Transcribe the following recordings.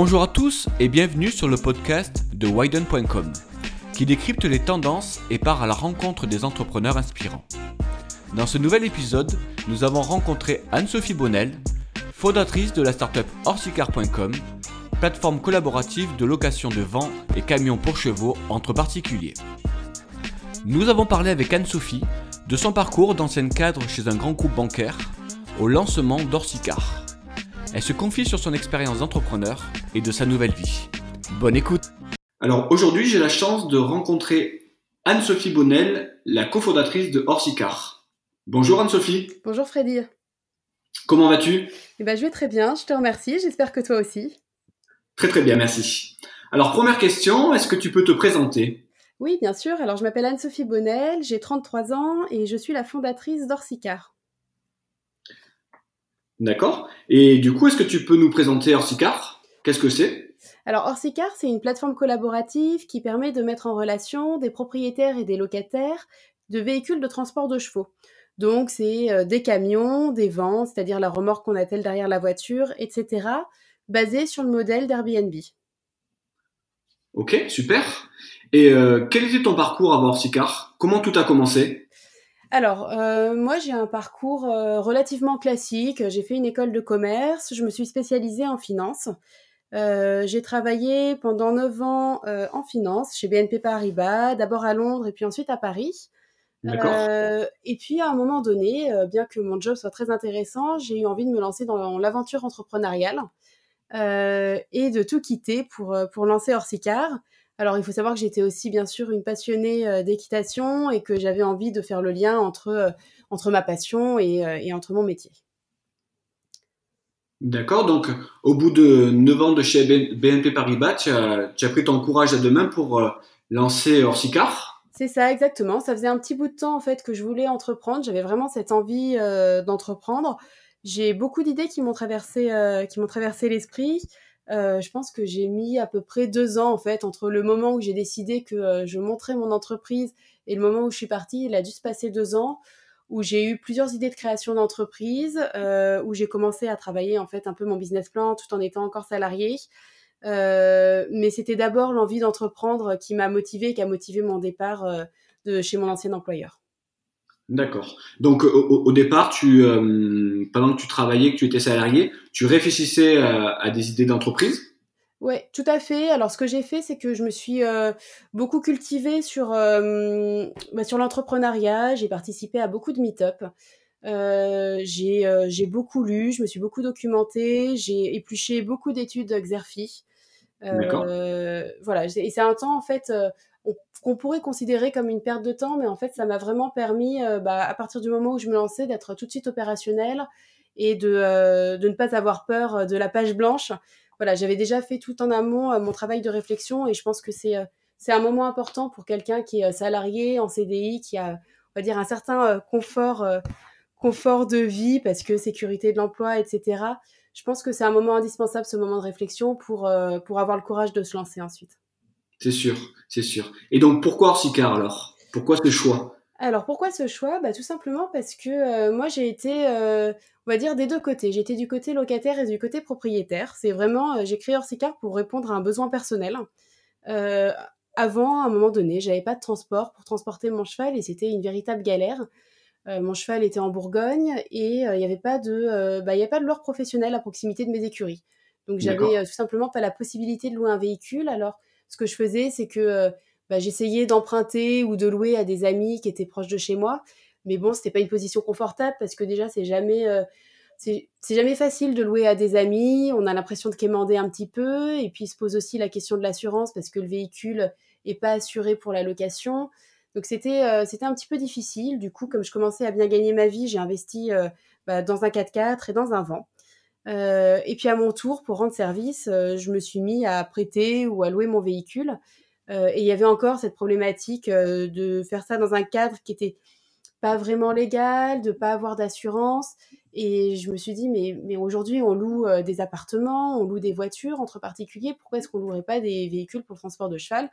Bonjour à tous et bienvenue sur le podcast de Widen.com qui décrypte les tendances et part à la rencontre des entrepreneurs inspirants. Dans ce nouvel épisode, nous avons rencontré Anne-Sophie Bonnel, fondatrice de la startup Orsicar.com, plateforme collaborative de location de vents et camions pour chevaux entre particuliers. Nous avons parlé avec Anne-Sophie de son parcours d'ancienne cadre chez un grand groupe bancaire au lancement d'Orsicar. Elle se confie sur son expérience d'entrepreneur et de sa nouvelle vie. Bonne écoute Alors aujourd'hui, j'ai la chance de rencontrer Anne-Sophie Bonnel, la cofondatrice de Orsicar. Bonjour Anne-Sophie. Bonjour Freddy. Comment vas-tu? Eh ben, Je vais très bien, je te remercie, j'espère que toi aussi. Très très bien, merci. Alors première question, est-ce que tu peux te présenter? Oui, bien sûr. Alors je m'appelle Anne-Sophie Bonnel, j'ai 33 ans et je suis la fondatrice d'Orsicar. D'accord. Et du coup, est-ce que tu peux nous présenter Orsicar? Qu'est-ce que c'est? Alors Orsicar, c'est une plateforme collaborative qui permet de mettre en relation des propriétaires et des locataires de véhicules de transport de chevaux. Donc c'est euh, des camions, des vents, c'est-à-dire la remorque qu'on attelle derrière la voiture, etc., basés sur le modèle d'Airbnb. Ok, super. Et euh, quel était ton parcours avant Orsicar Comment tout a commencé? Alors, euh, moi, j'ai un parcours euh, relativement classique. J'ai fait une école de commerce, je me suis spécialisée en finance. Euh, j'ai travaillé pendant 9 ans en finance chez BNP Paribas, d'abord à Londres et puis ensuite à Paris. et puis à un moment donné, bien que mon job soit très intéressant, j'ai eu envie de me lancer dans l'aventure entrepreneuriale et de tout quitter pour, pour lancer Orsicar. Alors, il faut savoir que j'étais aussi, bien sûr, une passionnée euh, d'équitation et que j'avais envie de faire le lien entre, euh, entre ma passion euh, et, entre mon métier. D'accord, donc au bout de 9 ans de chez BNP Paribas, tu as, pris ton courage à deux mains pour lancer Orsicar C'est ça, exactement. Ça faisait un petit bout de temps en fait que je voulais entreprendre. J'avais vraiment cette envie d'entreprendre. J'ai beaucoup d'idées qui m'ont traversé, m'ont traversé l'esprit. Euh, je pense que j'ai mis à peu près deux ans en fait entre le moment où j'ai décidé que euh, je montrais mon entreprise et le moment où je suis partie. Il a dû se passer deux ans où j'ai eu plusieurs idées de création d'entreprise, euh, où j'ai commencé à travailler en fait un peu mon business plan tout en étant encore salarié. mais c'était d'abord l'envie d'entreprendre qui m'a motivée, qui a motivé mon départ de chez mon ancien employeur. D'accord. Donc au, départ, tu, euh, pendant que tu travaillais, que tu étais salarié, tu réfléchissais à, des idées d'entreprise? Oui, tout à fait. Alors ce que j'ai fait, c'est que je me suis euh, beaucoup cultivée sur, euh, bah, sur l'entrepreneuriat. J'ai participé à beaucoup de meet-up. j'ai beaucoup lu, je me suis beaucoup documentée, j'ai épluché beaucoup d'études Xerfi. voilà, et c'est un temps en fait qu'on pourrait considérer comme une perte de temps, mais en fait, ça m'a vraiment permis, euh, bah, à partir du moment où je me lançais, d'être tout de suite opérationnel et de, euh, de ne pas avoir peur euh, de la page blanche. Voilà, j'avais déjà fait tout en amont mon travail de réflexion et je pense que c'est c'est un moment important pour quelqu'un qui est salarié en CDI, qui a, on va dire, un certain confort, confort de vie parce que sécurité de l'emploi, etc. Je pense que c'est un moment indispensable, ce moment de réflexion, pour, pour avoir le courage de se lancer ensuite. C'est sûr, c'est sûr. Et donc pourquoi Orsicar alors? Pourquoi ce choix? Alors pourquoi ce choix? Bah, Tout simplement parce que euh, moi j'ai été, euh, on va dire, des deux côtés. J'étais du côté locataire et du côté propriétaire. C'est vraiment, euh, j'ai créé Orsicar pour répondre à un besoin personnel. avant, à un moment donné, j'avais pas de transport pour transporter mon cheval et c'était une véritable galère. mon cheval était en Bourgogne et il n'y avait pas de, bah, il y avait pas de loire professionnelle à proximité de mes écuries. Donc j'avais tout simplement pas la possibilité de louer un véhicule. Alors ce que je faisais, c'est que euh, bah, j'essayais d'emprunter ou de louer à des amis qui étaient proches de chez moi. Mais bon, c'était pas une position confortable parce que déjà, c'est jamais, euh, c'est jamais facile de louer à des amis. On a l'impression de quémander un petit peu. Et puis, il se pose aussi la question de l'assurance parce que le véhicule est pas assuré pour la location. Donc, c'était euh, un petit peu difficile. Du coup, comme je commençais à bien gagner ma vie, j'ai investi bah, dans un 4x4 et dans un vent. Euh, et puis à mon tour, pour rendre service, euh, je me suis mis à prêter ou à louer mon véhicule. Euh, et il y avait encore cette problématique de faire ça dans un cadre qui était pas vraiment légal, de pas avoir d'assurance. Et je me suis dit, mais, mais aujourd'hui, on loue des appartements, on loue des voitures entre particuliers. Pourquoi est-ce qu'on louerait pas des véhicules pour le transport de cheval?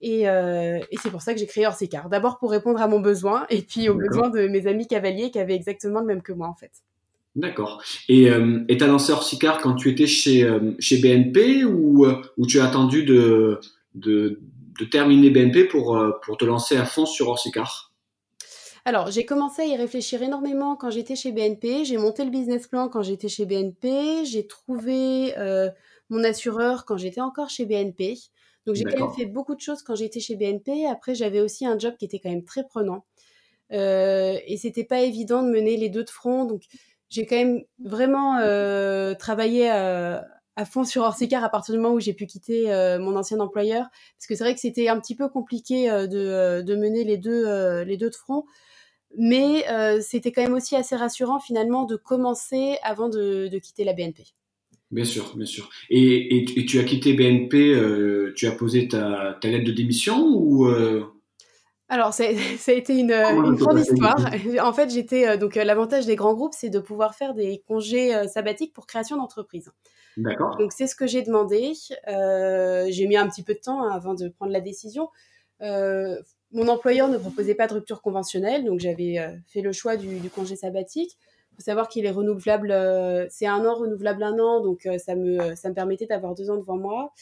Et, et c'est pour ça que j'ai créé Orsicar. D'abord pour répondre à mon besoin et puis aux besoins de mes amis cavaliers qui avaient exactement le même que moi en fait. D'accord. Et euh, tu as lancé Orsicar quand tu étais chez, euh, chez BNP ou, euh, ou tu as attendu de, de, de terminer BNP pour, euh, pour te lancer à fond sur Orsicar alors, j'ai commencé à y réfléchir énormément quand j'étais chez BNP. J'ai monté le business plan quand j'étais chez BNP. J'ai trouvé euh, mon assureur quand j'étais encore chez BNP. Donc, j'ai quand même fait beaucoup de choses quand j'étais chez BNP. Après, j'avais aussi un job qui était quand même très prenant. Euh, et c'était pas évident de mener les deux de front. Donc, j'ai quand même vraiment euh, travaillé à, à, fond sur Orsicar à partir du moment où j'ai pu quitter euh, mon ancien employeur. Parce que c'est vrai que c'était un petit peu compliqué euh, de, euh, de, mener les deux, les deux de front. Mais c'était quand même aussi assez rassurant finalement de commencer avant de, de quitter la BNP. Bien sûr, bien sûr. Et, et, et tu as quitté BNP, tu as posé ta, ta lettre de démission ou alors, ça, ça, a été une, une grande histoire. En fait, j'étais donc l'avantage des grands groupes, c'est de pouvoir faire des congés sabbatiques pour création d'entreprise. Donc, c'est ce que j'ai demandé. Euh, j'ai mis un petit peu de temps avant de prendre la décision. Euh, mon employeur ne proposait pas de rupture conventionnelle, donc j'avais fait le choix du, congé sabbatique. Il faut savoir qu'il est renouvelable, c'est un an renouvelable un an, donc ça me ça me permettait d'avoir deux ans devant moi.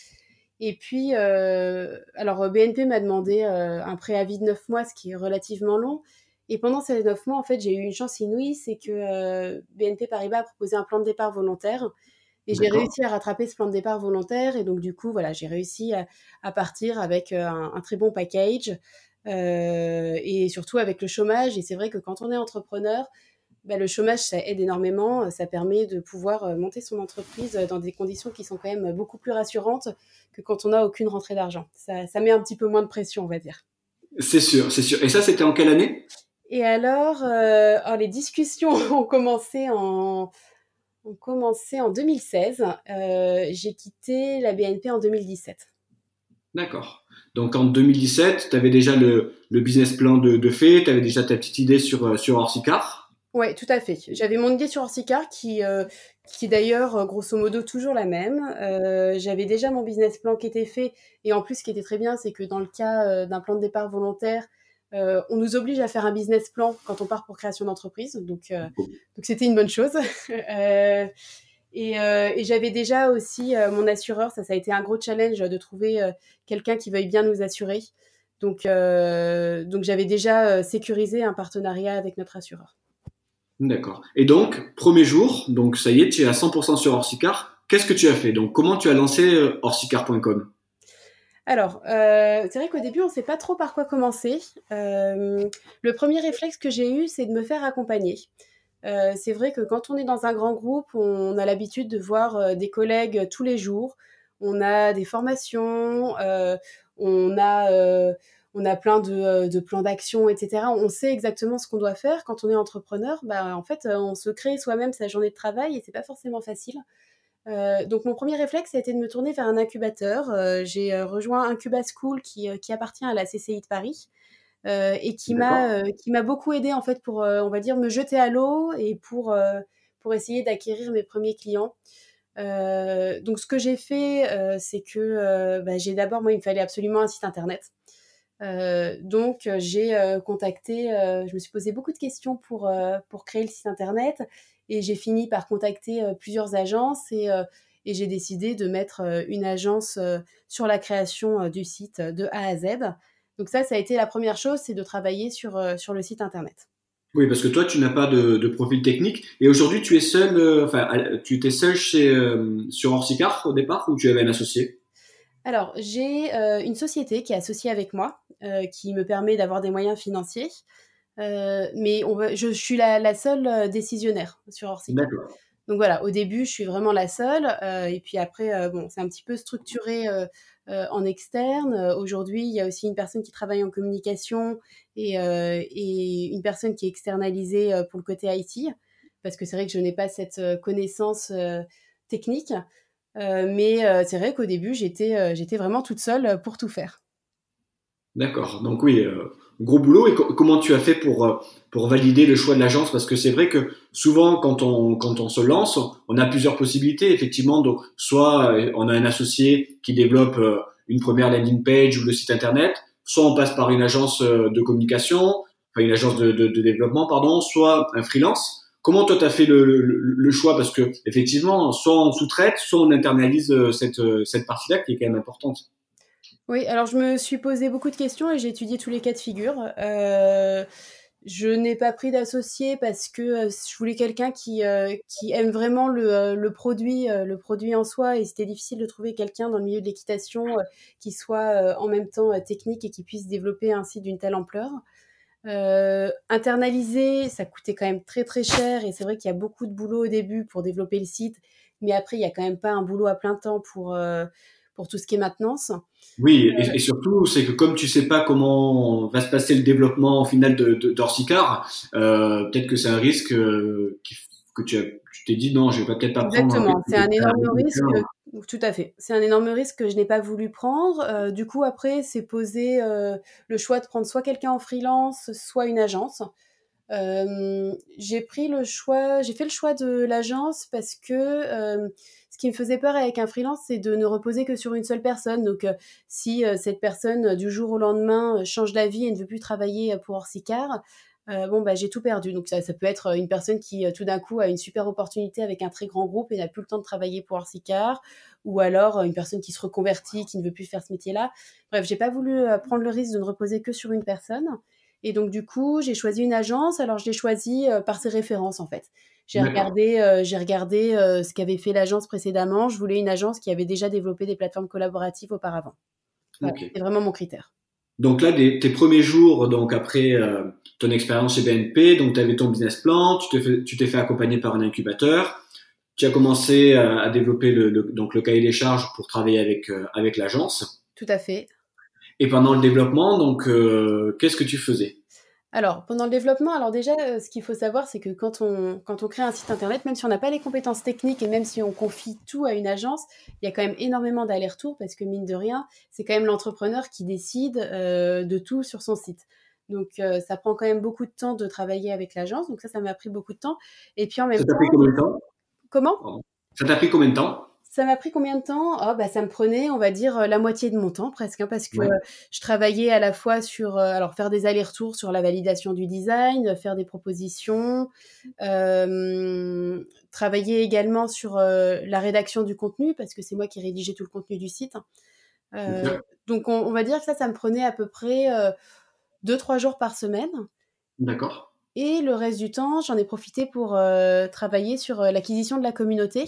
Et puis, euh, alors BNP m'a demandé euh, un préavis de 9 mois, ce qui est relativement long. Et pendant ces 9 mois, en fait, j'ai eu une chance inouïe, c'est que euh, BNP Paribas a proposé un plan de départ volontaire. Et j'ai réussi à rattraper ce plan de départ volontaire. Et donc, du coup, voilà, j'ai réussi à, à, partir avec euh, un, un, très bon package. Euh, et surtout avec le chômage. Et c'est vrai que quand on est entrepreneur, bah, le chômage, ça aide énormément. Ça permet de pouvoir euh, monter son entreprise dans des conditions qui sont quand même beaucoup plus rassurantes que quand on n'a aucune rentrée d'argent. Ça, ça, met un petit peu moins de pression, on va dire. C'est sûr, c'est sûr. Et ça, c'était en quelle année? Et alors, euh, alors, les discussions ont commencé en, ont commencé en 2016. Euh, J'ai quitté la BNP en 2017. D'accord. Donc en 2017, tu avais déjà le, le, business plan de, de fait, tu avais déjà ta petite idée sur, euh, sur Orsicar Ouais, tout à fait. J'avais mon idée sur Orsicar qui, euh, qui est d'ailleurs grosso modo toujours la même. Euh, J'avais déjà mon business plan qui était fait et en plus ce qui était très bien, c'est que dans le cas d'un plan de départ volontaire, euh, on nous oblige à faire un business plan quand on part pour création d'entreprise, donc donc c'était une bonne chose. et, et j'avais déjà aussi mon assureur, ça ça a été un gros challenge de trouver quelqu'un qui veuille bien nous assurer. Donc donc j'avais déjà sécurisé un partenariat avec notre assureur. D'accord. Et donc, premier jour, donc ça y est, tu es à 100% sur Orsicar. Qu'est-ce que tu as fait? Donc, comment tu as lancé euh, orsicar.com alors, euh, c'est vrai qu'au début, on ne sait pas trop par quoi commencer. Euh, le premier réflexe que j'ai eu, c'est de me faire accompagner. Euh, c'est vrai que quand on est dans un grand groupe, on a l'habitude de voir des collègues tous les jours. On a des formations, on a on a plein de, plans d'action, etc. On sait exactement ce qu'on doit faire. Quand on est entrepreneur, bah, en fait, on se crée soi-même sa journée de travail et c'est pas forcément facile. Euh, donc mon premier réflexe a été de me tourner vers un incubateur. Euh, j'ai rejoint Incuba School qui, qui, appartient à la CCI de Paris euh, et qui m'a qui m'a beaucoup aidé en fait pour on va dire me jeter à l'eau et pour pour essayer d'acquérir mes premiers clients. donc ce que j'ai fait c'est que bah, j'ai d'abord moi il me fallait absolument un site internet. Euh, donc j'ai euh, contacté, euh, je me suis posé beaucoup de questions pour, pour créer le site internet et j'ai fini par contacter plusieurs agences et, et j'ai décidé de mettre une agence sur la création du site de A à Z. Donc ça, ça a été la première chose, c'est de travailler sur, sur le site internet. Oui, parce que toi, tu n'as pas de, de, profil technique. Et aujourd'hui, tu es seul, enfin, tu étais seul chez, sur Orsicar au départ ou tu avais un associé? Alors, j'ai euh, une société qui est associée avec moi, euh, qui me permet d'avoir des moyens financiers. Euh, mais on va, je, je, suis la, la, seule décisionnaire sur Orsic. Donc voilà, au début, je suis vraiment la seule. et puis après, bon, c'est un petit peu structuré en externe. Aujourd'hui, il y a aussi une personne qui travaille en communication et, et une personne qui est externalisée pour le côté IT. Parce que c'est vrai que je n'ai pas cette connaissance technique. Euh, mais euh, c'est vrai qu'au début, j'étais euh, j'étais vraiment toute seule pour tout faire. D'accord. Donc oui, gros boulot. Et co comment tu as fait pour pour valider le choix de l'agence? Parce que c'est vrai que souvent, quand on quand on se lance, on a plusieurs possibilités. Effectivement, donc soit on a un associé qui développe une première landing page ou le site internet, soit on passe par une agence de communication, enfin une agence de, de, de développement, pardon, soit un freelance. comment toi tu as fait le, le, choix? Parce que effectivement, soit on sous-traite, soit on internalise cette, cette partie-là qui est quand même importante. Oui, alors je me suis posé beaucoup de questions et j'ai étudié tous les cas de figure. Euh, je n'ai pas pris d'associé parce que euh, je voulais quelqu'un qui, euh, aime vraiment le, produit, le produit en soi, et c'était difficile de trouver quelqu'un dans le milieu de l'équitation qui soit en même temps technique et qui puisse développer un site d'une telle ampleur. internaliser, ça coûtait quand même très très cher, et c'est vrai qu'il y a beaucoup de boulot au début pour développer le site, mais après il y a quand même pas un boulot à plein temps pour pour tout ce qui est maintenance. Oui, et, euh, surtout, c'est que comme tu sais pas comment va se passer le développement au final de, euh, peut-être que c'est un risque euh, que tu, t'es dit non, je vais pas peut-être pas prendre. Exactement, c'est un énorme risque. Tout à fait. C'est un énorme risque que je n'ai pas voulu prendre. Euh, du coup, après, c'est posé le choix de prendre soit quelqu'un en freelance, soit une agence. Euh, j'ai pris le choix, j'ai fait le choix de l'agence parce que euh, ce qui me faisait peur avec un freelance, c'est de ne reposer que sur une seule personne. Donc, euh, si cette personne du jour au lendemain change d'avis et ne veut plus travailler pour Orsicar, bon, bah, j'ai tout perdu. Donc, ça, ça peut être une personne qui tout d'un coup a une super opportunité avec un très grand groupe et n'a plus le temps de travailler pour Orsicar, ou alors une personne qui se reconvertit, qui ne veut plus faire ce métier-là. Bref, j'ai pas voulu prendre le risque de ne reposer que sur une personne. Et donc, du coup, j'ai choisi une agence. Alors, je l'ai choisie euh, par ses références, en fait. J'ai regardé, euh, j'ai regardé euh, ce qu'avait fait l'agence précédemment. Je voulais une agence qui avait déjà développé des plateformes collaboratives auparavant. C'est vraiment mon critère. Donc là, tes premiers jours, donc après ton expérience chez BNP, donc tu avais ton business plan, tu t'es fait, tu t'es fait accompagner par un incubateur, tu as commencé à, développer le, donc le cahier des charges pour travailler avec avec l'agence. Tout à fait. Et pendant le développement, donc, euh, qu'est-ce que tu faisais? Alors, pendant le développement, alors déjà, euh, ce qu'il faut savoir, c'est que quand on, quand on crée un site internet, même si on n'a pas les compétences techniques et même si on confie tout à une agence, il y a quand même énormément d'allers-retours parce que mine de rien, c'est quand même l'entrepreneur qui décide euh, de tout sur son site. Donc, ça prend quand même beaucoup de temps de travailler avec l'agence. Donc, ça, ça m'a pris beaucoup de temps. Et puis en même ça temps. Ça t'a pris combien de temps? Comment? Ça t'a pris combien de temps? Ça m'a pris combien de temps? Oh, bah, Ça me prenait, on va dire, euh, la moitié de mon temps presque, hein, parce que je travaillais à la fois sur, euh, alors faire des allers-retours sur la validation du design, faire des propositions, euh, travailler également sur la rédaction du contenu, parce que c'est moi qui rédigeais tout le contenu du site. Hein. Donc on, va dire que ça, ça me prenait à peu près 2-3 jours par semaine. D'accord. Et le reste du temps, j'en ai profité pour travailler sur l'acquisition de la communauté.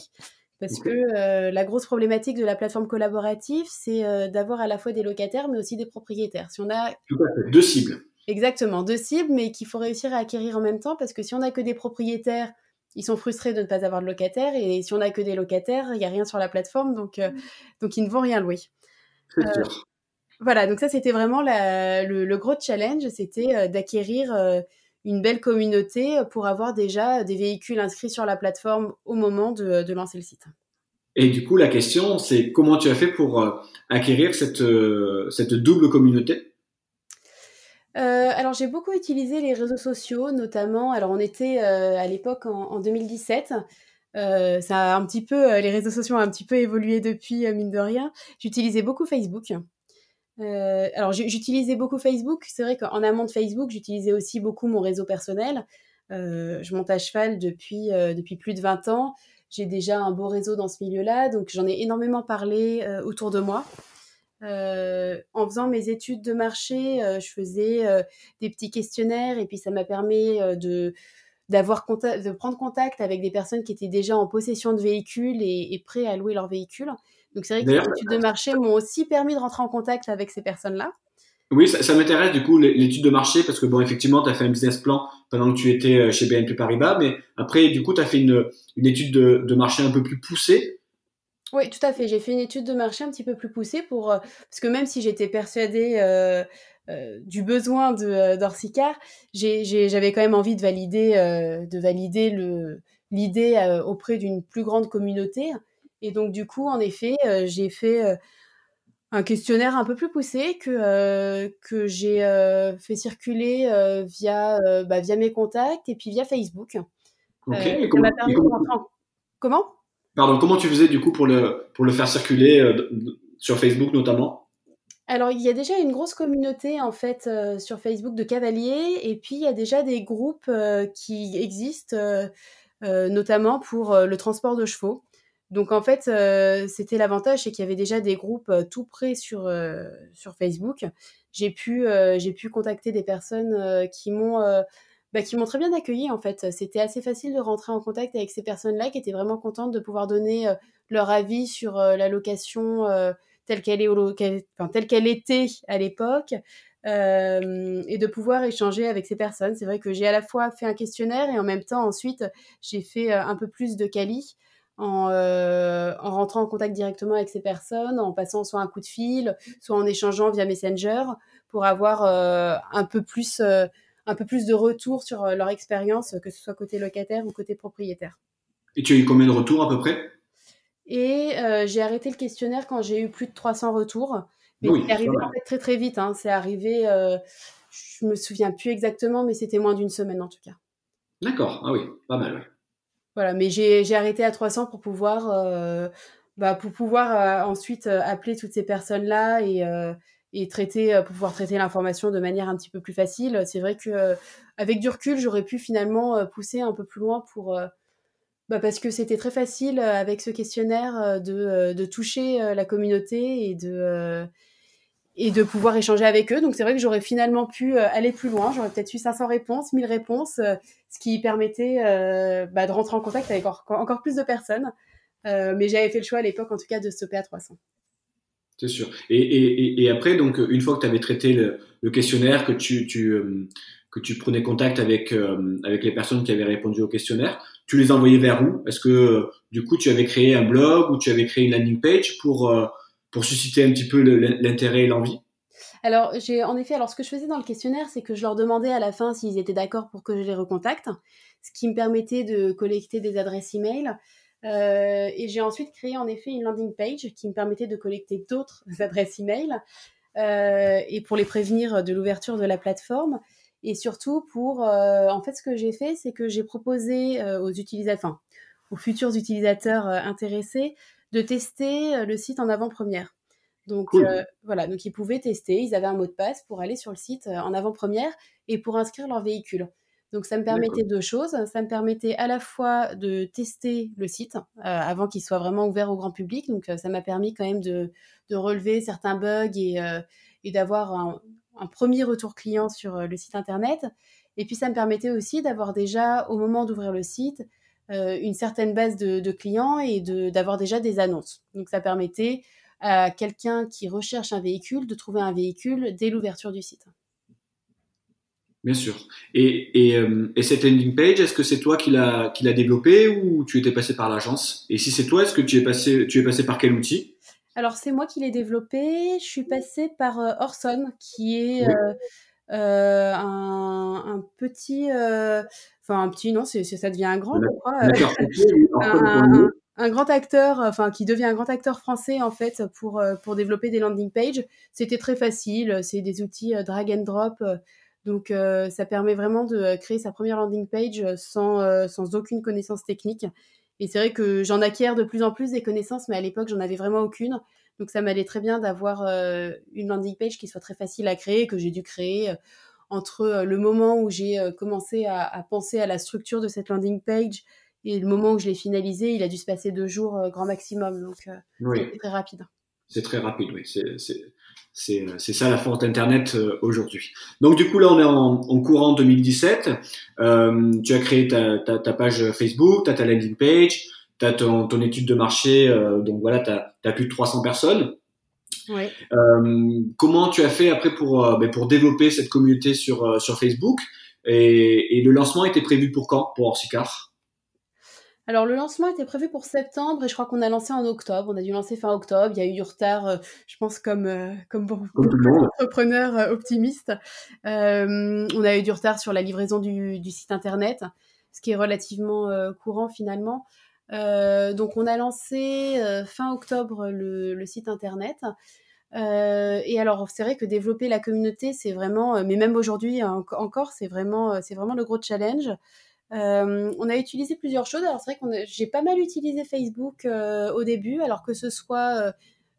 Parce que euh, la grosse problématique de la plateforme collaborative, c'est euh, d'avoir à la fois des locataires, mais aussi des propriétaires. Si on a Tout à fait. deux cibles. Exactement, deux cibles, mais qu'il faut réussir à acquérir en même temps, parce que si on n'a que des propriétaires, ils sont frustrés de ne pas avoir de locataires, et si on n'a que des locataires, il n'y a rien sur la plateforme, donc, euh, donc ils ne vont rien louer. Voilà, donc ça c'était vraiment le, le, gros challenge, c'était d'acquérir une belle communauté pour avoir déjà des véhicules inscrits sur la plateforme au moment de, lancer le site. Et du coup, la question, c'est comment tu as fait pour euh, acquérir cette, euh, cette double communauté? Euh, alors j'ai beaucoup utilisé les réseaux sociaux, notamment. Alors on était à l'époque en, 2017. ça a un petit peu, les réseaux sociaux ont un petit peu évolué depuis, mine de rien. J'utilisais beaucoup Facebook. Euh, alors j'utilisais beaucoup Facebook. C'est vrai qu'en amont de Facebook, j'utilisais aussi beaucoup mon réseau personnel. Euh, je monte à cheval depuis, euh, plus de 20 ans. J'ai déjà un beau réseau dans ce milieu-là, donc j'en ai énormément parlé autour de moi. en faisant mes études de marché, je faisais des petits questionnaires et puis ça m'a permis de d'avoir de prendre contact avec des personnes qui étaient déjà en possession de véhicules et, et prêts à louer leur véhicule. Donc c'est vrai que les études de marché m'ont aussi permis de rentrer en contact avec ces personnes-là. Oui, ça, m'intéresse du coup l'étude de marché parce que bon, effectivement, tu as fait un business plan pendant que tu étais euh, chez BNP Paribas, mais après, du coup, tu as fait une, une étude de, de, marché un peu plus poussée. Oui, tout à fait. J'ai fait une étude de marché un petit peu plus poussée pour euh, parce que même si j'étais persuadée euh, du besoin de d'Orsicar, j'avais quand même envie de valider de valider le l'idée auprès d'une plus grande communauté. Et donc, du coup, en effet, euh, j'ai fait euh, un questionnaire un peu plus poussé que, euh, que j'ai fait circuler via, bah, via mes contacts et puis via Facebook. Ok, comment, comment, Pardon, comment tu faisais du coup pour le, pour le faire circuler sur Facebook notamment? Alors, il y a déjà une grosse communauté en fait sur Facebook de cavaliers, et puis il y a déjà des groupes qui existent, notamment pour le transport de chevaux. Donc en fait, c'était l'avantage, c'est qu'il y avait déjà des groupes tout près sur, sur Facebook. J'ai pu, contacter des personnes qui m'ont bah, qui m'ont très bien accueilli en fait. C'était assez facile de rentrer en contact avec ces personnes-là qui étaient vraiment contentes de pouvoir donner leur avis sur la location telle qu'elle était à l'époque. et de pouvoir échanger avec ces personnes. C'est vrai que j'ai à la fois fait un questionnaire et en même temps ensuite j'ai fait un peu plus de quali en, en, rentrant en contact directement avec ces personnes, en passant soit un coup de fil, soit en échangeant via Messenger pour avoir un peu plus un peu plus de retours sur leur expérience, que ce soit côté locataire ou côté propriétaire. Et tu as eu combien de retours à peu près? Et euh, j'ai arrêté le questionnaire quand j'ai eu plus de 300 retours. Mais c'est arrivé en fait très très vite. Hein. C'est arrivé, euh, je me souviens plus exactement, mais c'était moins d'une semaine en tout cas. D'accord, ah oui, pas mal. Voilà, mais j'ai arrêté à 300 pour pouvoir, euh, bah, pour pouvoir ensuite appeler toutes ces personnes-là et, et traiter, pouvoir traiter l'information de manière un petit peu plus facile. C'est vrai que avec du recul, j'aurais pu finalement pousser un peu plus loin pour bah parce que c'était très facile euh, avec ce questionnaire euh, de, euh, de toucher la communauté et de, et de pouvoir échanger avec eux. Donc c'est vrai que j'aurais finalement pu aller plus loin. J'aurais peut-être eu 500 réponses, 1000 réponses, ce qui permettait bah, de rentrer en contact avec encore, plus de personnes. mais j'avais fait le choix à l'époque, en tout cas, de stopper à 300. C'est sûr. Et, après, donc, une fois que tu avais traité le, questionnaire, que tu, prenais contact avec, les personnes qui avaient répondu au questionnaire, tu les envoyais vers où? Est-ce que du coup tu avais créé un blog ou tu avais créé une landing page pour euh, pour susciter un petit peu l'intérêt et l'envie alors, j'ai en effet, alors ce que je faisais dans le questionnaire, c'est que je leur demandais à la fin s'ils étaient d'accord pour que je les recontacte, ce qui me permettait de collecter des adresses email. Euh, et j'ai ensuite créé en effet une landing page qui me permettait de collecter d'autres adresses email euh, et pour les prévenir de l'ouverture de la plateforme. Et surtout pour, euh, en fait, ce que j'ai fait, c'est que j'ai proposé euh, aux utilisateurs, aux futurs utilisateurs euh, intéressés, de tester le site en avant-première. Donc voilà, donc ils pouvaient tester, ils avaient un mot de passe pour aller sur le site en avant-première et pour inscrire leur véhicule. Donc ça me permettait deux choses. Ça me permettait à la fois de tester le site avant qu'il soit vraiment ouvert au grand public. Donc ça m'a permis quand même de, de, relever certains bugs et, et d'avoir un, un premier retour client sur euh, le site internet. Et puis ça me permettait aussi d'avoir déjà, au moment d'ouvrir le site, euh, une certaine base de, clients et d'avoir déjà des annonces. Donc ça permettait à quelqu'un qui recherche un véhicule de trouver un véhicule dès l'ouverture du site. Bien sûr. Et, et, euh, cette landing page, est-ce que c'est toi qui l'as développé ou tu étais passé par l'agence? Et si c'est toi, est-ce que tu es, passé, tu es passé par quel outil? Alors, c'est moi qui l'ai développé. Je suis passée par euh, Orson, qui est euh, euh, un, petit. Enfin, un petit, non, ça devient un grand, je crois. un, grand acteur, enfin, qui devient un grand acteur français, en fait, pour, pour développer des landing pages. C'était très facile. C'est des outils drag and drop. Donc, ça permet vraiment de créer sa première landing page sans, sans aucune connaissance technique. Et c'est vrai que j'en acquiers de plus en plus des connaissances, mais à l'époque, j'en avais vraiment aucune. Donc ça m'allait très bien d'avoir euh, une landing page qui soit très facile à créer, que j'ai dû créer euh, entre euh, le moment où j'ai commencé à, penser à la structure de cette landing page et le moment où je l'ai finalisé, il a dû se passer deux jours grand maximum. Donc c'est très rapide. C'est très rapide, oui. C'est ça la force d'Internet aujourd'hui. Donc du coup là on est en, courant 2017. tu as créé ta, ta page Facebook, tu as ta landing page, tu as ton, ton, étude de marché, euh, donc voilà, tu as, plus de 300 personnes. Oui. Euh, comment tu as fait après pour, euh, ben, pour développer cette communauté sur, sur Facebook? Et, et, le lancement était prévu pour quand pour Orsicar? Alors le lancement était prévu pour septembre et je crois qu'on a lancé en octobre. On a dû lancer fin octobre. Il y a eu du retard, je pense comme comme beaucoup d'entrepreneurs optimistes. Euh, on a eu du retard sur la livraison du, du site internet, ce qui est relativement courant finalement. Euh, donc on a lancé euh, fin octobre le, site internet. Euh, et alors c'est vrai que développer la communauté, c'est vraiment, mais même aujourd'hui encore, c'est vraiment, c'est vraiment le gros challenge. on a utilisé plusieurs choses. Alors c'est vrai que j'ai pas mal utilisé Facebook au début, alors que ce soit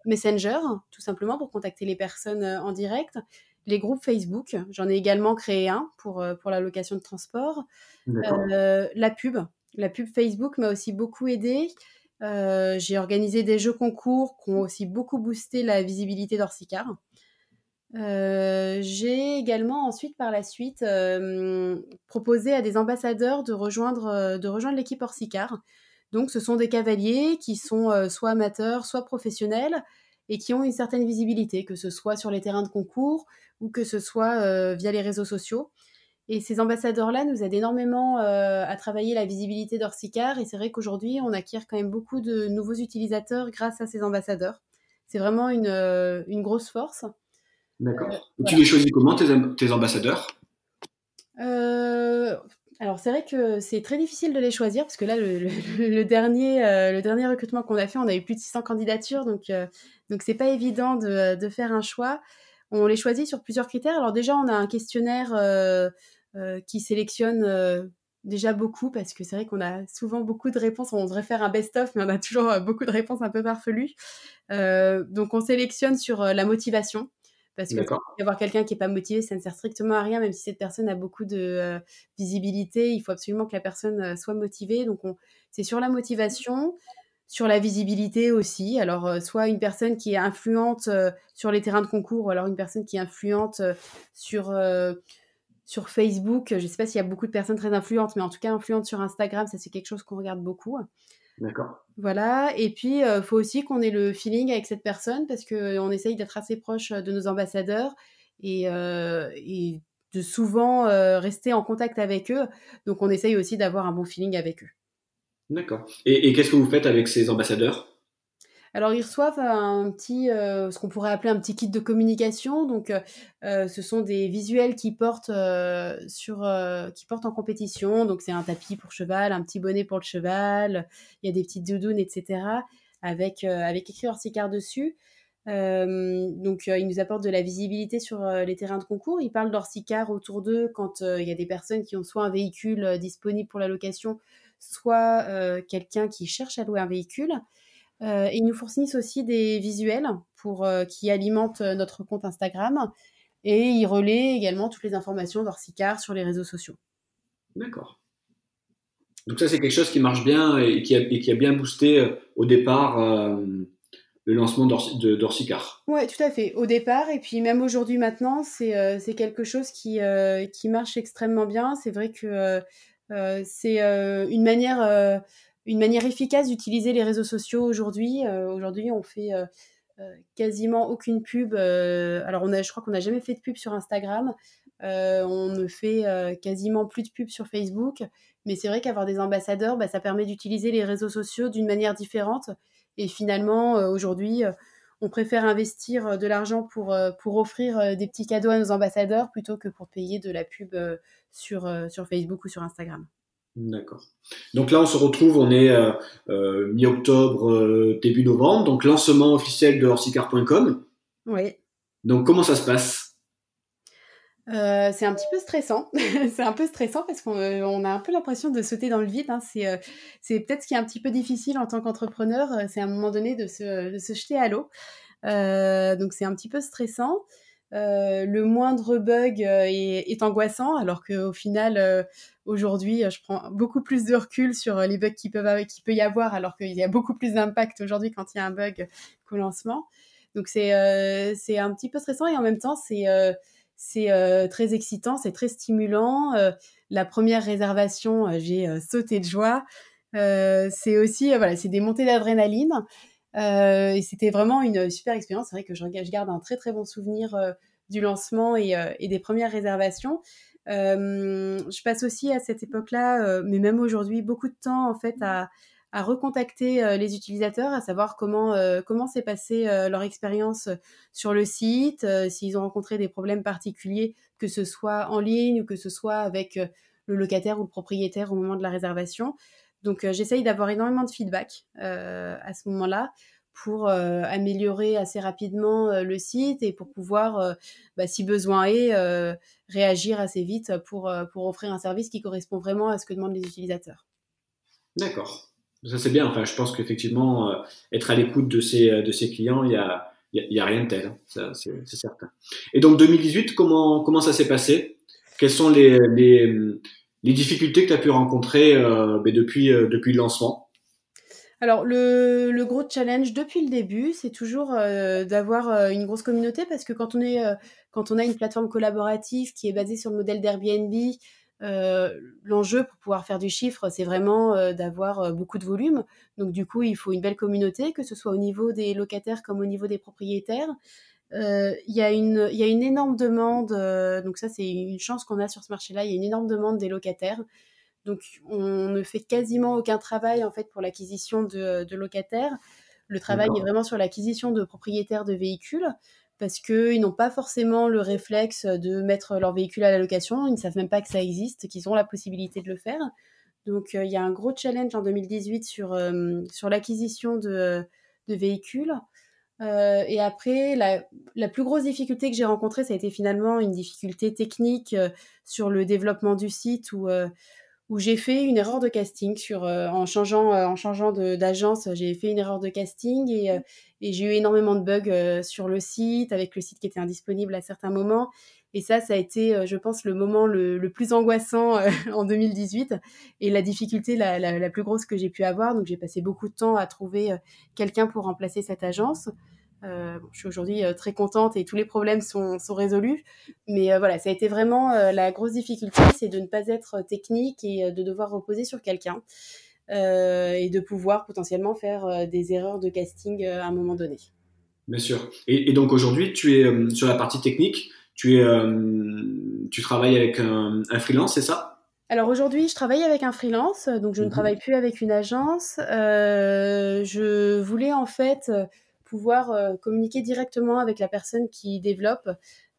Messenger, tout simplement pour contacter les personnes en direct. Les groupes Facebook, j'en ai également créé un pour, pour la location de transport. la pub, la pub Facebook m'a aussi beaucoup aidé. j'ai organisé des jeux concours qui ont aussi beaucoup boosté la visibilité d'Orsicar. Euh, j'ai également ensuite par la suite euh, proposé à des ambassadeurs de rejoindre, euh, de rejoindre l'équipe Orsicar. Donc ce sont des cavaliers qui sont soit amateurs, soit professionnels et qui ont une certaine visibilité, que ce soit sur les terrains de concours ou que ce soit via les réseaux sociaux. Et ces ambassadeurs-là nous aident énormément à travailler la visibilité d'Orsicar et c'est vrai qu'aujourd'hui on acquiert quand même beaucoup de nouveaux utilisateurs grâce à ces ambassadeurs. C'est vraiment une, une grosse force. D'accord. Euh, tu les choisis comment, tes, ambassadeurs? Euh, alors c'est vrai que c'est très difficile de les choisir parce que là le, dernier euh, le dernier recrutement qu'on a fait on a eu plus de 600 candidatures donc donc c'est pas évident de, de, faire un choix. On les choisit sur plusieurs critères. Alors déjà on a un questionnaire qui sélectionne déjà beaucoup parce que c'est vrai qu'on a souvent beaucoup de réponses. On devrait faire un best-of mais on a toujours beaucoup de réponses un peu farfelues. donc on sélectionne sur la motivation. Parce que avoir quelqu'un qui n'est pas motivé, ça ne sert strictement à rien, même si cette personne a beaucoup de euh, visibilité. Il faut absolument que la personne euh, soit motivée. Donc, c'est sur la motivation, sur la visibilité aussi. Alors, euh, soit une personne qui est influente sur les terrains de concours, ou alors une personne qui est influente sur, sur Facebook. Je ne sais pas s'il y a beaucoup de personnes très influentes, mais en tout cas, influente sur Instagram, ça, c'est quelque chose qu'on regarde beaucoup. D'accord. Voilà. Et puis, il euh, faut aussi qu'on ait le feeling avec cette personne parce qu'on essaye d'être assez proche euh, de nos ambassadeurs et, euh, et de souvent rester en contact avec eux. Donc, on essaye aussi d'avoir un bon feeling avec eux. D'accord. Et, et qu'est-ce que vous faites avec ces ambassadeurs? Alors, ils reçoivent un petit, euh, ce qu'on pourrait appeler un petit kit de communication. Donc, euh, euh, ce sont des visuels qui portent, sur, qui portent en compétition. Donc, c'est un tapis pour cheval, un petit bonnet pour le cheval. Il y a des petites doudounes, etc. Avec, avec écrit Orsicar dessus. donc, ils nous apportent de la visibilité sur les terrains de concours. Ils parlent d'Orsicar autour d'eux quand il y a des personnes qui ont soit un véhicule disponible pour la location, soit quelqu'un qui cherche à louer un véhicule. Euh, ils nous fournissent aussi des visuels pour, euh, qui alimentent euh, notre compte Instagram et ils relaient également toutes les informations d'Orsicar sur les réseaux sociaux. D'accord. Donc ça, c'est quelque chose qui marche bien et qui a, qui a bien boosté au départ le lancement d'Orsicar. Oui, tout à fait. Au départ, et puis même aujourd'hui maintenant, c'est quelque chose qui, qui marche extrêmement bien. C'est vrai que c'est une manière une manière efficace d'utiliser les réseaux sociaux aujourd'hui. Euh, aujourd'hui, on fait euh, euh, quasiment aucune pub. alors, on a, je crois qu'on n'a jamais fait de pub sur Instagram. on ne fait quasiment plus de pub sur Facebook. Mais c'est vrai qu'avoir des ambassadeurs, bah, ça permet d'utiliser les réseaux sociaux d'une manière différente. Et finalement, aujourd'hui, on préfère investir de l'argent pour, offrir des petits cadeaux à nos ambassadeurs plutôt que pour payer de la pub sur Facebook ou sur Instagram. D'accord. Donc là, on se retrouve, on est euh, euh, mi-octobre, euh, début novembre, donc lancement officiel de horsicar.com. Oui. Donc comment ça se passe? C'est un petit peu stressant. c'est un peu stressant parce qu'on a un peu l'impression de sauter dans le vide. Hein. C'est peut-être ce qui est un petit peu difficile en tant qu'entrepreneur, c'est à un moment donné de se, de se jeter à l'eau. donc c'est un petit peu stressant. Euh, le moindre bug euh, est, angoissant, alors qu'au final, euh, aujourd'hui, je prends beaucoup plus de recul sur les bugs qui peuvent qui peut y avoir, alors qu'il y a beaucoup plus d'impact aujourd'hui quand il y a un bug qu'au lancement. Donc c'est un petit peu stressant et en même temps c'est c'est très excitant, c'est très stimulant. la première réservation, j'ai sauté de joie. c'est aussi voilà, c'est des montées d'adrénaline. Euh, et c'était vraiment une super expérience. C'est vrai que je, garde un très très bon souvenir euh, du lancement et, euh, et, des premières réservations. je passe aussi à cette époque-là, mais même aujourd'hui, beaucoup de temps en fait à, à recontacter les utilisateurs, à savoir comment comment s'est passée leur expérience sur le site, s'ils ont rencontré des problèmes particuliers, que ce soit en ligne ou que ce soit avec le locataire ou le propriétaire au moment de la réservation. Donc euh, j'essaye d'avoir énormément de feedback euh, à ce moment-là pour euh, améliorer assez rapidement le site et pour pouvoir, bah, si besoin est, réagir assez vite pour, pour offrir un service qui correspond vraiment à ce que demandent les utilisateurs. D'accord. Ça c'est bien. Enfin, je pense qu'effectivement, être à l'écoute de ses de clients, il y a a rien de tel, hein. c'est certain. Et donc 2018, comment comment ça s'est passé? Quelles sont les, les, les difficultés que tu as pu rencontrer euh, ben, depuis depuis le lancement alors le, gros challenge depuis le début, c'est toujours euh, d'avoir euh, une grosse communauté parce que quand on est euh, quand on a une plateforme collaborative qui est basée sur le modèle d'Airbnb, l'enjeu pour pouvoir faire du chiffre, c'est vraiment d'avoir beaucoup de volume. Donc du coup, il faut une belle communauté, que ce soit au niveau des locataires comme au niveau des propriétaires. Il y, a une, y a une énorme demande, donc ça c'est une chance qu'on a sur ce marché-là, il y a une énorme demande des locataires. Donc, on ne fait quasiment aucun travail en fait pour l'acquisition de, locataires. Le travail est vraiment sur l'acquisition de propriétaires de véhicules parce qu'ils n'ont pas forcément le réflexe de mettre leur véhicule à la location. Ils ne savent même pas que ça existe, qu'ils ont la possibilité de le faire. Donc, euh, il y a un gros challenge en 2018 sur, euh, sur l'acquisition de, véhicules. Euh, et après, la, la, plus grosse difficulté que j'ai rencontrée, ça a été finalement une difficulté technique sur le développement du site où où j'ai fait une erreur de casting sur euh, en changeant euh, en changeant d'agence j'ai fait une erreur de casting et, euh, et j'ai eu énormément de bugs sur le site avec le site qui était indisponible à certains moments et ça ça a été je pense le moment le, plus angoissant en 2018 et la difficulté la, plus grosse que j'ai pu avoir donc j'ai passé beaucoup de temps à trouver quelqu'un pour remplacer cette agence euh, je suis aujourd'hui euh, très contente et tous les problèmes sont, résolus. Mais euh, voilà, ça a été vraiment la grosse difficulté, c'est de ne pas être technique et de devoir reposer sur quelqu'un et de pouvoir potentiellement faire des erreurs de casting à un moment donné. Bien sûr. Et, donc aujourd'hui, tu es sur la partie technique, tu, es, tu travailles avec un, freelance, c'est ça? Alors aujourd'hui, je travaille avec un freelance, donc je ne mhm. travaille plus avec une agence. je voulais en fait pouvoir euh, communiquer directement avec la personne qui développe.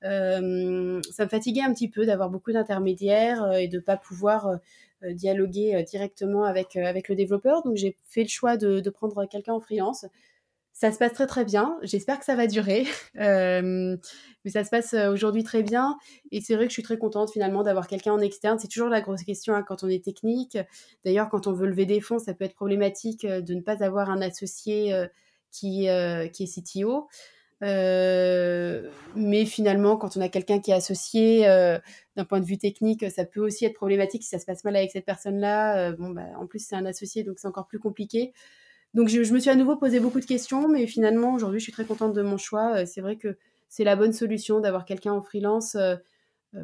Euh, ça me fatiguait un petit peu d'avoir beaucoup d'intermédiaires euh, et de ne pas pouvoir dialoguer directement avec, avec le développeur. Donc j'ai fait le choix de, de prendre quelqu'un en freelance. Ça se passe très très bien. J'espère que ça va durer. mais ça se passe aujourd'hui très bien. Et c'est vrai que je suis très contente finalement d'avoir quelqu'un en externe. C'est toujours la grosse question hein, quand on est technique. D'ailleurs, quand on veut lever des fonds, ça peut être problématique de ne pas avoir un associé qui, euh, qui est CTO. Euh, mais finalement, quand on a quelqu'un qui est associé euh, d'un point de vue technique, ça peut aussi être problématique si ça se passe mal avec cette personne-là. bon, bah, en plus, c'est un associé, donc c'est encore plus compliqué. Donc, je, me suis à nouveau posé beaucoup de questions, mais finalement, aujourd'hui, je suis très contente de mon choix. c'est vrai que c'est la bonne solution d'avoir quelqu'un en freelance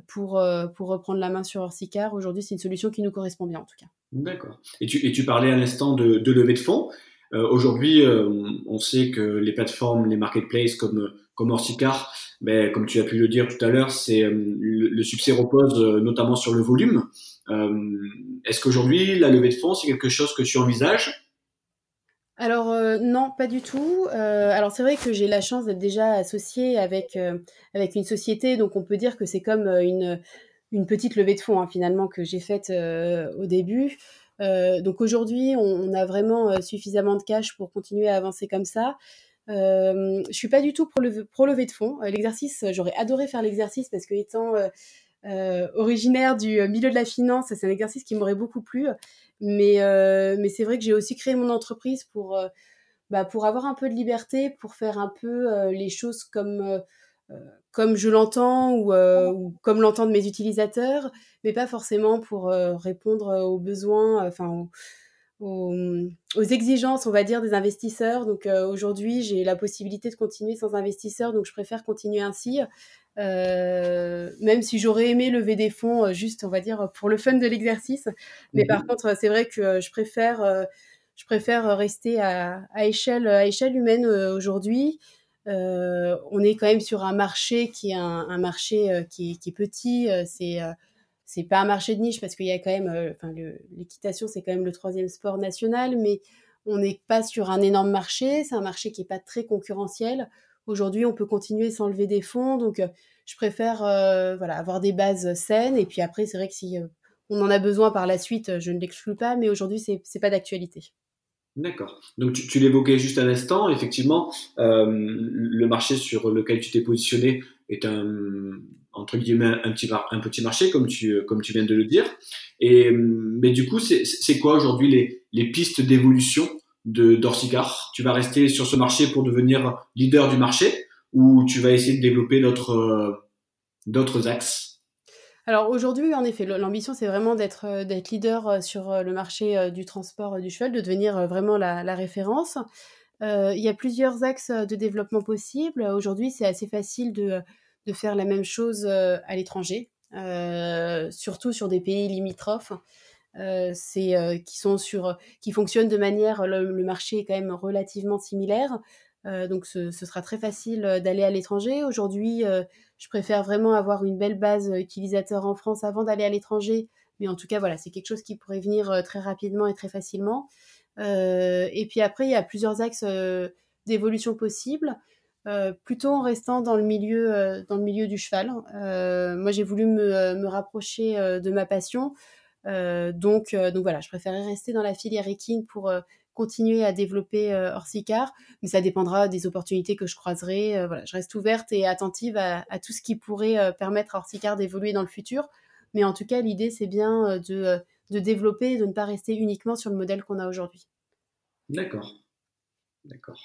pour, pour reprendre la main sur Orsicar. Aujourd'hui, c'est une solution qui nous correspond bien, en tout cas. D'accord. Et tu, et tu parlais à l'instant de, levée de fonds. Euh, aujourd'hui, euh, on sait que les plateformes, les marketplaces comme comme Orsicar, mais comme tu as pu le dire tout à l'heure, c'est euh, le, succès repose notamment sur le volume. Est-ce qu'aujourd'hui, la levée de fonds, c'est quelque chose que tu envisages? Alors non, pas du tout. alors c'est vrai que j'ai la chance d'être déjà associée avec avec une société, donc on peut dire que c'est comme une une petite levée de fonds hein, finalement que j'ai faite au début. Euh, donc aujourd'hui, on, a vraiment euh, suffisamment de cash pour continuer à avancer comme ça. Euh, je suis pas du tout pour, le, pour lever de fonds. Euh, l'exercice, j'aurais adoré faire l'exercice parce que étant originaire du milieu de la finance, c'est un exercice qui m'aurait beaucoup plu. Mais, mais c'est vrai que j'ai aussi créé mon entreprise pour, bah, pour avoir un peu de liberté, pour faire un peu les choses comme comme je l'entends euh, ou, comme l'entendent mes utilisateurs, mais pas forcément pour euh, répondre aux besoins, enfin aux, exigences, on va dire, des investisseurs. Donc euh, aujourd'hui, j'ai la possibilité de continuer sans investisseurs, donc je préfère continuer ainsi. même si j'aurais aimé lever des fonds juste, on va dire, pour le fun de l'exercice. Mais par mmh contre, c'est vrai que je préfère, je préfère rester à, à échelle, à échelle humaine aujourd'hui. Euh, on est quand même sur un marché qui est un, marché euh, qui, est petit. Euh, c'est c'est pas un marché de niche parce qu'il y a quand même, enfin, l'équitation c'est quand même le troisième sport national, mais on n'est pas sur un énorme marché. C'est un marché qui est pas très concurrentiel. Aujourd'hui, on peut continuer sans lever des fonds, donc je préfère voilà avoir des bases saines. Et puis après, c'est vrai que si on en a besoin par la suite, je ne l'exclus pas, mais aujourd'hui, c'est c'est pas d'actualité. D'accord. Donc tu, l'évoquais juste un instant, effectivement, euh, le marché sur lequel tu t'es positionné est un, entre guillemets un petit un petit marché comme tu comme tu viens de le dire. Et mais du coup, c'est quoi aujourd'hui les les pistes d'évolution de d'Orsicar Tu vas rester sur ce marché pour devenir leader du marché ou tu vas essayer de développer d'autres axes? Alors aujourd'hui, en effet, l'ambition, c'est vraiment d'être euh, leader euh, sur euh, le marché du transport du cheval, de devenir vraiment la, référence. il y a plusieurs axes de développement possibles. Aujourd'hui, c'est assez facile de, de, faire la même chose à l'étranger, surtout sur des pays limitrophes. c'est qui sont sur qui fonctionnent de manière le, marché est quand même relativement similaire euh, donc ce, sera très facile euh, d'aller à l'étranger. Aujourd'hui, euh, je préfère vraiment avoir une belle base utilisateur en France avant d'aller à l'étranger. Mais en tout cas, voilà, c'est quelque chose qui pourrait venir très rapidement et très facilement. et puis après, il y a plusieurs axes d'évolution possibles. Plutôt en restant dans le milieu, dans le milieu du cheval. moi, j'ai voulu me, me rapprocher de ma passion. donc, donc voilà, je préférais rester dans la filière équine pour continuer à développer euh, Orsicar, mais ça dépendra des opportunités que je croiserai. Euh, voilà, je reste ouverte et attentive à, tout ce qui pourrait euh, permettre à Orsicar d'évoluer dans le futur. Mais en tout cas, l'idée, c'est bien de, de développer de ne pas rester uniquement sur le modèle qu'on a aujourd'hui. D'accord. D'accord.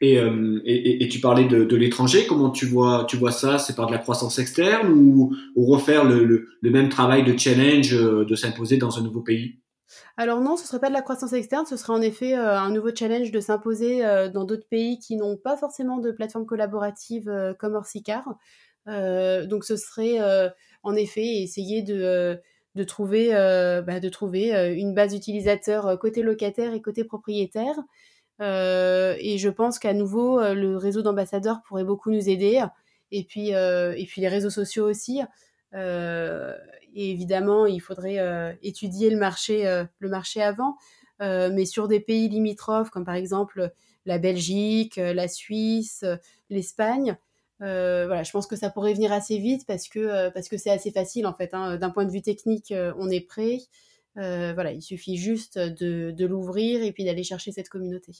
Et, et, tu parlais de, l'étranger. Comment tu vois, tu vois ça? C'est par de la croissance externe ou, refaire le, le, même travail de challenge de s'imposer dans un nouveau pays? Alors non, ce serait pas de la croissance externe, ce serait en effet euh, un nouveau challenge de s'imposer euh, dans d'autres pays qui n'ont pas forcément de plateforme collaborative euh, comme Orsicar. donc ce serait en effet essayer de, de trouver, bah, de trouver une base utilisateur côté locataire et côté propriétaire. Et je pense qu'à nouveau, le réseau d'ambassadeurs pourrait beaucoup nous aider. Et puis, et puis les réseaux sociaux aussi. Euh, évidemment, il faudrait euh, étudier le marché, euh, le marché avant. mais sur des pays limitrophes, comme par exemple la Belgique, la Suisse, l'Espagne, voilà, je pense que ça pourrait venir assez vite parce que parce que c'est assez facile en fait. Hein. D'un point de vue technique, on est prêt. Voilà, il suffit juste de, de l'ouvrir et puis d'aller chercher cette communauté.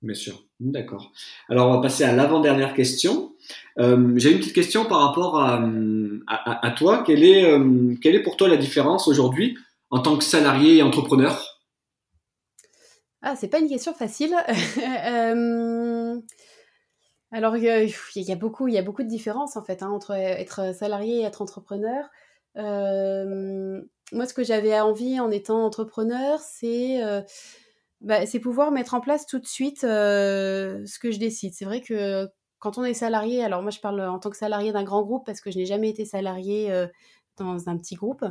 Bien sûr, d'accord. Alors on va passer à l'avant-dernière question. Euh, j'ai une petite question par rapport à, à, toi. Quelle est, euh, quelle est pour toi la différence aujourd'hui en tant que salarié et entrepreneur? Ah, c'est pas une question facile. euh, alors il y a beaucoup, il y a beaucoup de différences en fait hein, entre être salarié et être entrepreneur. Euh, moi, ce que j'avais envie en étant entrepreneur, c'est bah, c'est pouvoir mettre en place tout de suite euh, ce que je décide. C'est vrai que quand on est salarié, alors moi je parle en tant que salarié d'un grand groupe parce que je n'ai jamais été salarié euh, dans un petit groupe,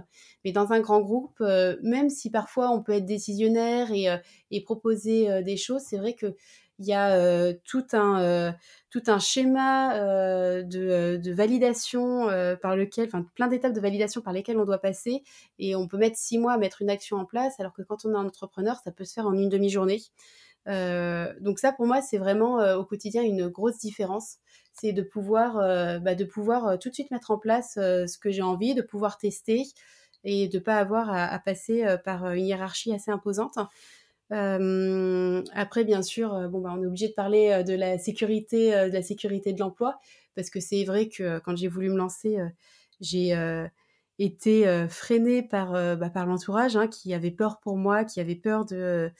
mais dans un grand groupe, euh, même si parfois on peut être décisionnaire et proposer des choses, c'est vrai que il y a tout, un, tout un schéma de, de, validation par lequel, enfin plein d'étapes de validation par lesquelles on doit passer et on peut mettre six mois à mettre une action en place alors que quand on est un entrepreneur, ça peut se faire en une demi-journée. donc ça pour moi c'est vraiment au quotidien une grosse différence, c'est de pouvoir, bah, de pouvoir tout de suite mettre en place ce que j'ai envie, de pouvoir tester et de pas avoir à passer par une hiérarchie assez imposante. Euh, après, bien sûr, euh, bon, bah, on est obligé de parler euh, de la sécurité, de la sécurité de l'emploi, parce que c'est vrai que quand j'ai voulu me lancer, j'ai été freinée par, bah, par l'entourage, hein, qui avait peur pour moi, qui avait peur de,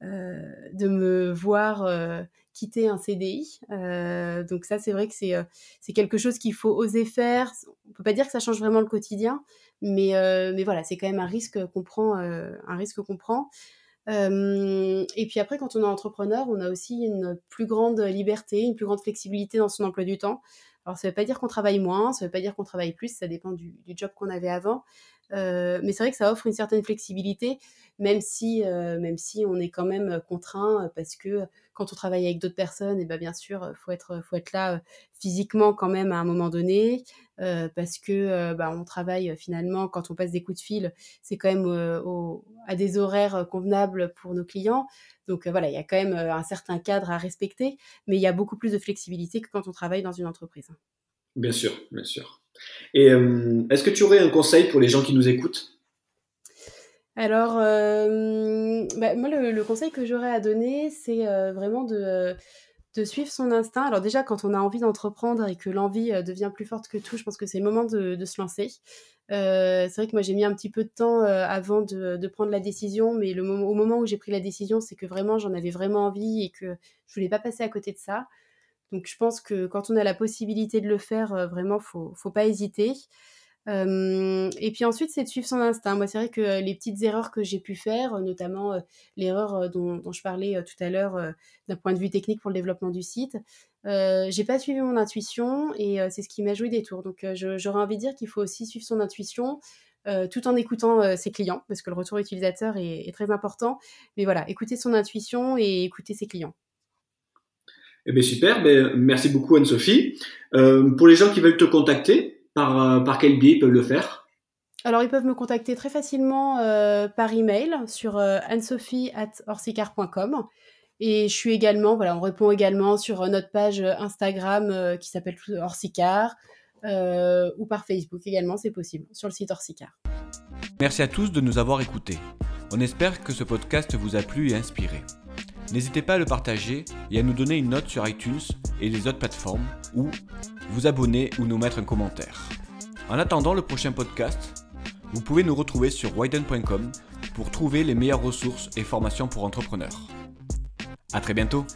de me voir quitter un CDI. donc ça, c'est vrai que c'est quelque chose qu'il faut oser faire. On peut pas dire que ça change vraiment le quotidien, mais, mais voilà, c'est quand même un risque qu'on prend. un risque qu'on prend et puis après, quand on est entrepreneur, on a aussi une plus grande liberté, une plus grande flexibilité dans son emploi du temps. Alors, ça ne veut pas dire qu'on travaille moins, ça ne veut pas dire qu'on travaille plus, ça dépend du, job qu'on avait avant. Mais c'est vrai que ça offre une certaine flexibilité, même si, même si on est quand même contraint, parce que quand on travaille avec d'autres personnes, et eh ben bien sûr, faut être, faut être là physiquement quand même à un moment donné, euh, parce que bah, on travaille finalement quand on passe des coups de fil, c'est quand même au, à des horaires convenables pour nos clients. Donc voilà, il y a quand même un certain cadre à respecter, mais il y a beaucoup plus de flexibilité que quand on travaille dans une entreprise. Bien sûr, bien sûr. Et euh, est-ce que tu aurais un conseil pour les gens qui nous écoutent? Alors, euh, bah, moi, le, conseil que j'aurais à donner, c'est euh, vraiment de, de suivre son instinct. Alors déjà, quand on a envie d'entreprendre et que l'envie euh, devient plus forte que tout, je pense que c'est le moment de, se lancer. Euh, c'est vrai que moi j'ai mis un petit peu de temps euh, avant de, prendre la décision, mais au moment où j'ai pris la décision, c'est que vraiment j'en avais vraiment envie et que je voulais pas passer à côté de ça. Donc je pense que quand on a la possibilité de le faire, vraiment faut, faut pas hésiter et puis ensuite, c'est de suivre son instinct. Moi, c'est vrai que les petites erreurs que j'ai pu faire, notamment l'erreur dont, je parlais tout à l'heure d'un point de vue technique pour le développement du site, j'ai pas suivi mon intuition et c'est ce qui m'a joué des tours. Donc, j'aurais envie de dire qu'il faut aussi suivre son intuition. tout en écoutant ses clients, parce que le retour utilisateur est, très important. Mais voilà, écouter son intuition et écouter ses clients. Eh bien, super, ben, merci beaucoup Anne-Sophie. pour les gens qui veulent te contacter, par, euh, par quel biais ils peuvent le faire? Alors, ils peuvent me contacter très facilement euh, par email sur euh, anne-sophie.orsicar.com. Et je suis également, voilà, on répond également sur notre page Instagram qui s'appelle Orsicar ou par Facebook également, c'est possible, sur le site Orsicar. Merci à tous de nous avoir écoutés. On espère que ce podcast vous a plu et inspiré. N'hésitez pas à le partager et à nous donner une note sur iTunes et les autres plateformes ou vous abonner ou nous mettre un commentaire. En attendant le prochain podcast, vous pouvez nous retrouver sur widen.com pour trouver les meilleures ressources et formations pour entrepreneurs. A très bientôt